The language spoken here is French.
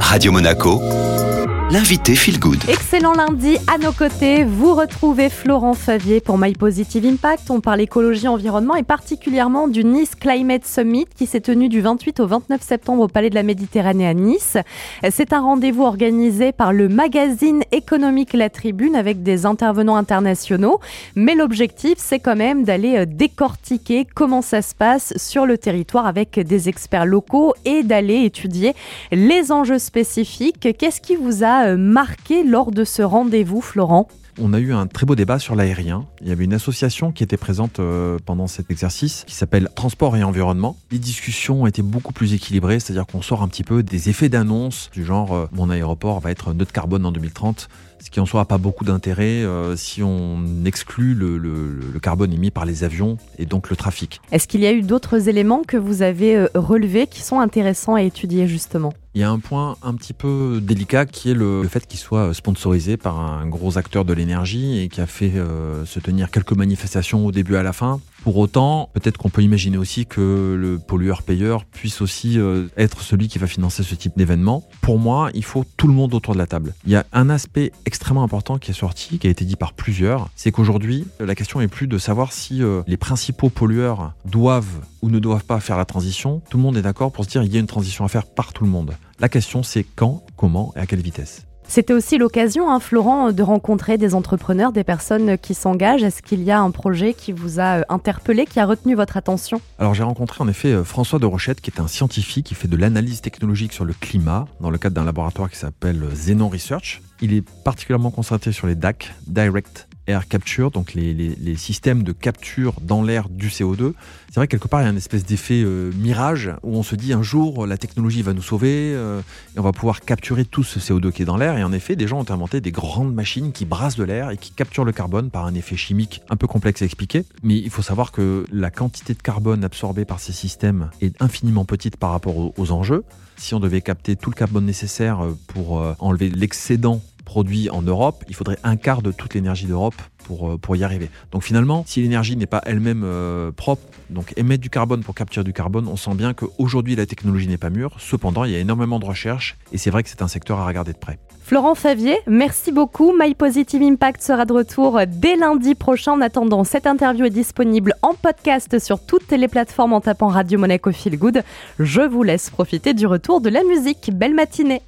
Radio Monaco, l'invité Feel Good. Excellent lundi à nos côtés. Vous retrouvez Florent Favier pour My Positive Impact. On parle écologie, environnement et particulièrement du Nice Climate Summit qui s'est tenu du 28 au 29 septembre au Palais de la Méditerranée à Nice. C'est un rendez-vous organisé par le magazine économique La Tribune avec des intervenants internationaux. Mais l'objectif, c'est quand même d'aller euh, décortiquer comment ça se passe sur le territoire avec des experts locaux et d'aller étudier les enjeux spécifiques. Qu'est-ce qui vous a euh, marqué lors de ce rendez-vous, Florent on a eu un très beau débat sur l'aérien. Il y avait une association qui était présente euh, pendant cet exercice qui s'appelle Transport et Environnement. Les discussions étaient beaucoup plus équilibrées, c'est-à-dire qu'on sort un petit peu des effets d'annonce du genre euh, mon aéroport va être neutre carbone en 2030 ce qui en soi n'a pas beaucoup d'intérêt euh, si on exclut le, le, carbone émis par les avions et donc le trafic. Est-ce qu'il y a eu d'autres éléments que vous avez relevés qui sont intéressants à étudier justement? Il y a un point un petit peu délicat qui est le, fait qu'il soit sponsorisé par un gros acteur de l'énergie et qui a fait euh, se tenir quelques manifestations au début à la fin. Pour autant, peut-être qu'on peut imaginer aussi que le pollueur-payeur puisse aussi euh, être celui qui va financer ce type d'événement. Pour moi, il faut tout le monde autour de la table. Il y a un aspect extrêmement important qui est sorti, qui a été dit par plusieurs, c'est qu'aujourd'hui, la question est plus de savoir si euh, les principaux pollueurs doivent ou ne doivent pas faire la transition. Tout le monde est d'accord pour se dire qu'il y a une transition à faire par tout le monde. La question c'est quand, comment et à quelle vitesse. C'était aussi l'occasion, hein, Florent, de rencontrer des entrepreneurs, des personnes qui s'engagent. Est-ce qu'il y a un projet qui vous a euh, interpellé, qui a retenu votre attention? Alors j'ai rencontré en effet euh, François de Rochette, qui est un scientifique qui fait de l'analyse technologique sur le climat dans le cadre d'un laboratoire qui s'appelle Xenon Research. Il est particulièrement concentré sur les DAC, Direct air capture, donc les, systèmes de capture dans l'air du CO2. C'est vrai que quelque part, il y a une espèce d'effet euh, mirage où on se dit un jour, la technologie va nous sauver euh, et on va pouvoir capturer tout ce CO2 qui est dans l'air. Et en effet, des gens ont inventé des grandes machines qui brassent de l'air et qui capturent le carbone par un effet chimique un peu complexe à expliquer. Mais il faut savoir que la quantité de carbone absorbée par ces systèmes est infiniment petite par rapport aux enjeux. Si on devait capter tout le carbone nécessaire euh, pour enlever l'excédent produit en Europe, il faudrait un quart de toute l'énergie d'Europe pour, euh, pour y arriver. Donc finalement, si l'énergie n'est pas elle-même euh, propre, donc émettre du carbone pour capturer du carbone, on sent bien qu'aujourd'hui la technologie n'est pas mûre. Cependant, il y a énormément de recherches et c'est vrai que c'est un secteur à regarder de près. Florent Favier, merci beaucoup. My Positive Impact sera de retour dès lundi prochain. En attendant, cette interview est disponible en podcast sur toutes les plateformes en tapant Radio Monaco Feel Good. Je vous laisse profiter du retour de la musique. Belle matinée.